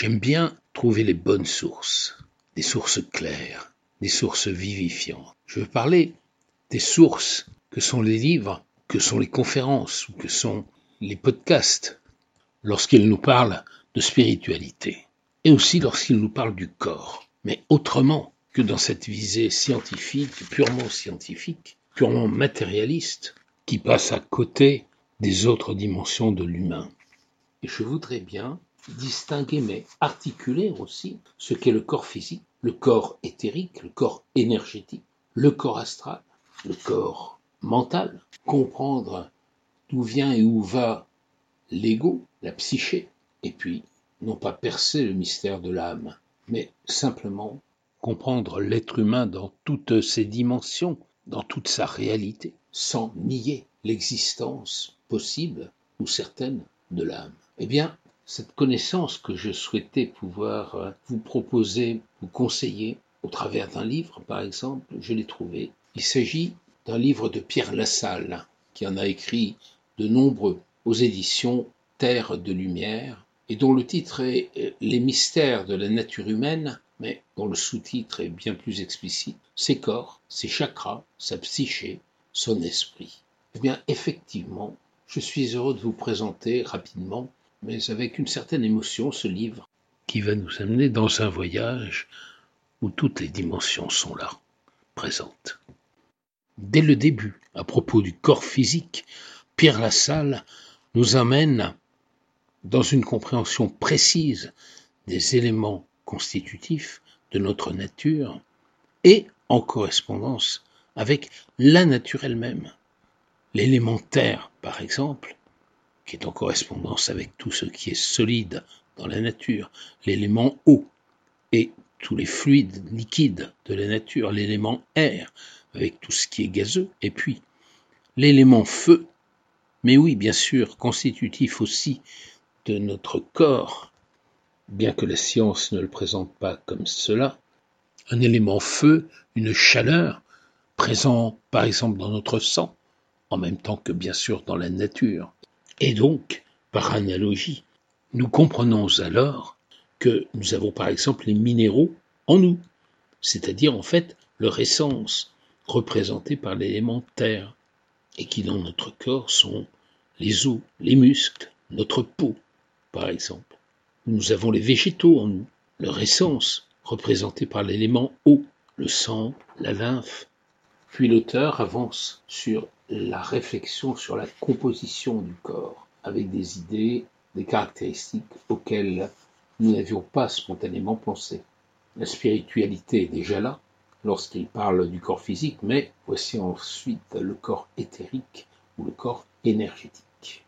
J'aime bien trouver les bonnes sources, des sources claires, des sources vivifiantes. Je veux parler des sources que sont les livres, que sont les conférences ou que sont les podcasts lorsqu'ils nous parlent de spiritualité et aussi lorsqu'ils nous parlent du corps, mais autrement que dans cette visée scientifique, purement scientifique, purement matérialiste, qui passe à côté des autres dimensions de l'humain. Et je voudrais bien distinguer, mais articuler aussi ce qu'est le corps physique, le corps éthérique, le corps énergétique, le corps astral, le corps mental, comprendre d'où vient et où va l'ego, la psyché, et puis non pas percer le mystère de l'âme, mais simplement comprendre l'être humain dans toutes ses dimensions, dans toute sa réalité, sans nier l'existence possible ou certaine de l'âme. Eh bien, cette connaissance que je souhaitais pouvoir euh, vous proposer, vous conseiller, au travers d'un livre, par exemple, je l'ai trouvé. Il s'agit d'un livre de Pierre Lassalle, qui en a écrit de nombreux aux éditions Terre de Lumière, et dont le titre est euh, Les mystères de la nature humaine, mais dont le sous-titre est bien plus explicite, ses corps, ses chakras, sa psyché, son esprit. Eh bien, effectivement, je suis heureux de vous présenter rapidement, mais avec une certaine émotion, ce livre qui va nous amener dans un voyage où toutes les dimensions sont là, présentes. Dès le début, à propos du corps physique, Pierre Lassalle nous amène dans une compréhension précise des éléments constitutifs de notre nature et en correspondance avec la nature elle-même. L'élémentaire, par exemple, qui est en correspondance avec tout ce qui est solide dans la nature, l'élément eau et tous les fluides liquides de la nature, l'élément air avec tout ce qui est gazeux, et puis l'élément feu, mais oui, bien sûr, constitutif aussi de notre corps, bien que la science ne le présente pas comme cela, un élément feu, une chaleur, présent par exemple dans notre sang, en même temps que bien sûr dans la nature. Et donc, par analogie, nous comprenons alors que nous avons par exemple les minéraux en nous, c'est-à-dire en fait leur essence, représentée par l'élément terre, et qui dans notre corps sont les os, les muscles, notre peau, par exemple. Nous avons les végétaux en nous, leur essence, représentée par l'élément eau, le sang, la lymphe. Puis l'auteur avance sur la réflexion sur la composition du corps, avec des idées, des caractéristiques auxquelles nous n'avions pas spontanément pensé. La spiritualité est déjà là, lorsqu'il parle du corps physique, mais voici ensuite le corps éthérique ou le corps énergétique.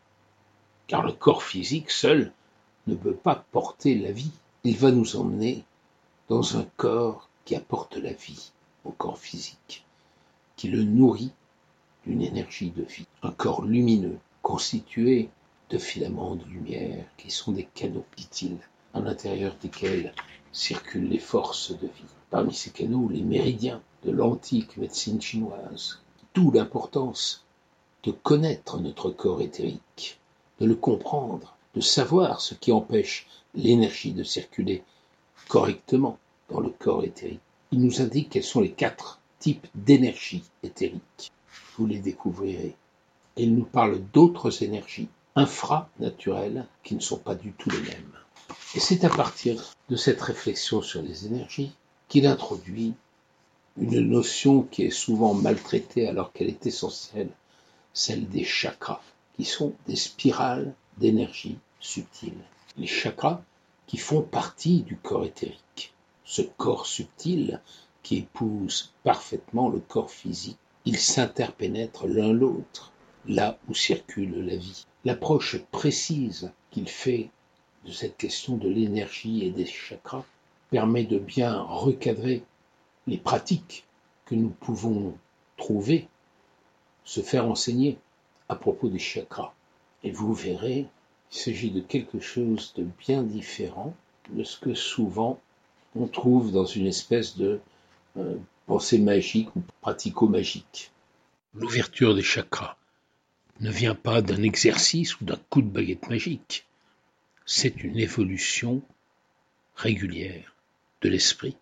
Car le corps physique seul ne peut pas porter la vie. Il va nous emmener dans un corps qui apporte la vie au corps physique, qui le nourrit d'une énergie de vie. Un corps lumineux, constitué de filaments de lumière qui sont des canaux, dit-il, à l'intérieur desquels circulent les forces de vie. Parmi ces canaux, les méridiens de l'antique médecine chinoise. D'où l'importance de connaître notre corps éthérique, de le comprendre, de savoir ce qui empêche l'énergie de circuler correctement dans le corps éthérique. Il nous indique quels sont les quatre types d'énergie éthérique. Vous les découvrirez. Et il nous parle d'autres énergies infranaturelles qui ne sont pas du tout les mêmes. Et c'est à partir de cette réflexion sur les énergies qu'il introduit une notion qui est souvent maltraitée alors qu'elle est essentielle, celle des chakras, qui sont des spirales d'énergie subtile. Les chakras qui font partie du corps éthérique. Ce corps subtil qui épouse parfaitement le corps physique. Ils s'interpénètrent l'un l'autre, là où circule la vie. L'approche précise qu'il fait de cette question de l'énergie et des chakras permet de bien recadrer les pratiques que nous pouvons trouver, se faire enseigner à propos des chakras. Et vous verrez, il s'agit de quelque chose de bien différent de ce que souvent on trouve dans une espèce de pensée magique ou pratico-magique. L'ouverture des chakras ne vient pas d'un exercice ou d'un coup de baguette magique c'est une évolution régulière de l'esprit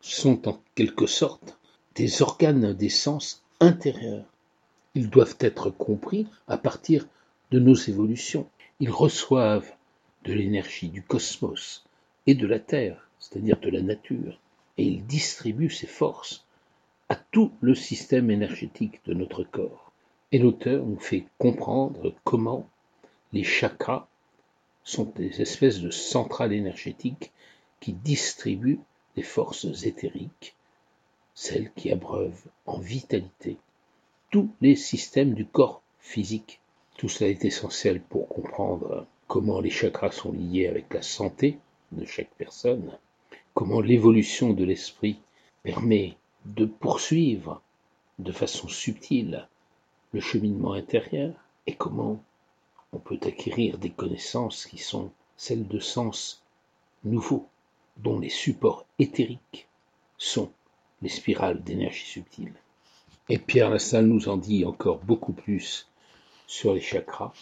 sont en quelque sorte des organes des sens intérieurs. Ils doivent être compris à partir de nos évolutions. Ils reçoivent de l'énergie du cosmos et de la Terre, c'est-à-dire de la nature, et ils distribuent ces forces à tout le système énergétique de notre corps. Et l'auteur nous fait comprendre comment les chakras sont des espèces de centrales énergétiques qui distribuent des forces éthériques, celles qui abreuvent en vitalité tous les systèmes du corps physique. Tout cela est essentiel pour comprendre comment les chakras sont liés avec la santé de chaque personne, comment l'évolution de l'esprit permet de poursuivre de façon subtile le cheminement intérieur et comment on peut acquérir des connaissances qui sont celles de sens nouveaux, dont les supports éthériques sont les spirales d'énergie subtile. Et Pierre Lassalle nous en dit encore beaucoup plus sur les chakras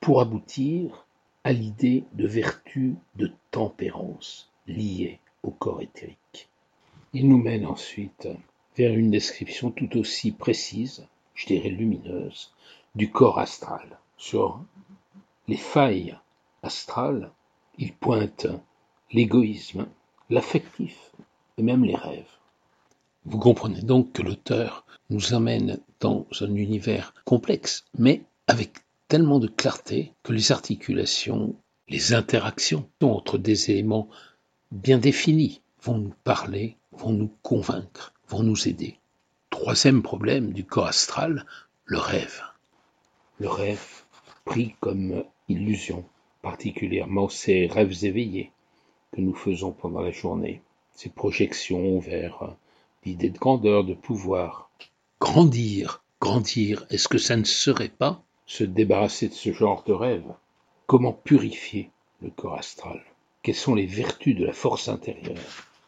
pour aboutir à l'idée de vertu de tempérance liée au corps éthérique. Il nous mène ensuite vers une description tout aussi précise, je dirais lumineuse, du corps astral. Sur les failles astrales, il pointe l'égoïsme, l'affectif et même les rêves. Vous comprenez donc que l'auteur nous amène dans un univers complexe, mais avec tellement de clarté que les articulations, les interactions entre des éléments bien définis vont nous parler, vont nous convaincre, vont nous aider. Troisième problème du corps astral, le rêve. Le rêve pris comme illusion, particulièrement ces rêves éveillés que nous faisons pendant la journée, ces projections vers l'idée de grandeur, de pouvoir. Grandir, grandir, est-ce que ça ne serait pas se débarrasser de ce genre de rêve? Comment purifier le corps astral? Quelles sont les vertus de la force intérieure?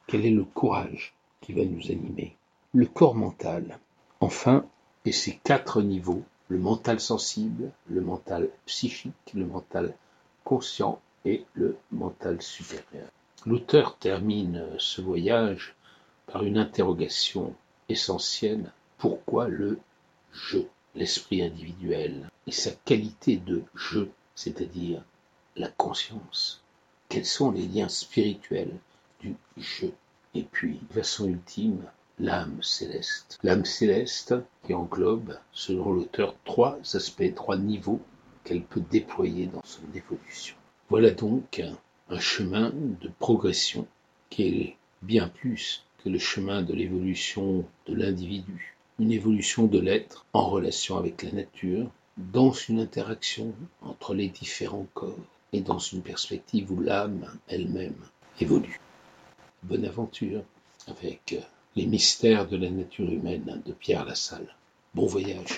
Quel est le courage qui va nous animer? Le corps mental. Enfin, et ces quatre niveaux, le mental sensible, le mental psychique, le mental conscient et le mental supérieur. L'auteur termine ce voyage par une interrogation essentielle. Pourquoi le je L'esprit individuel et sa qualité de je, c'est-à-dire la conscience? Quels sont les liens spirituels du je Et puis, façon ultime, l'âme céleste. L'âme céleste qui englobe, selon l'auteur, trois aspects, trois niveaux qu'elle peut déployer dans son évolution. Voilà donc un chemin de progression qui est bien plus que le chemin de l'évolution de l'individu une évolution de l'être en relation avec la nature, dans une interaction entre les différents corps et dans une perspective où l'âme elle-même évolue. Bonne aventure avec les mystères de la nature humaine de Pierre Lassalle. Bon voyage.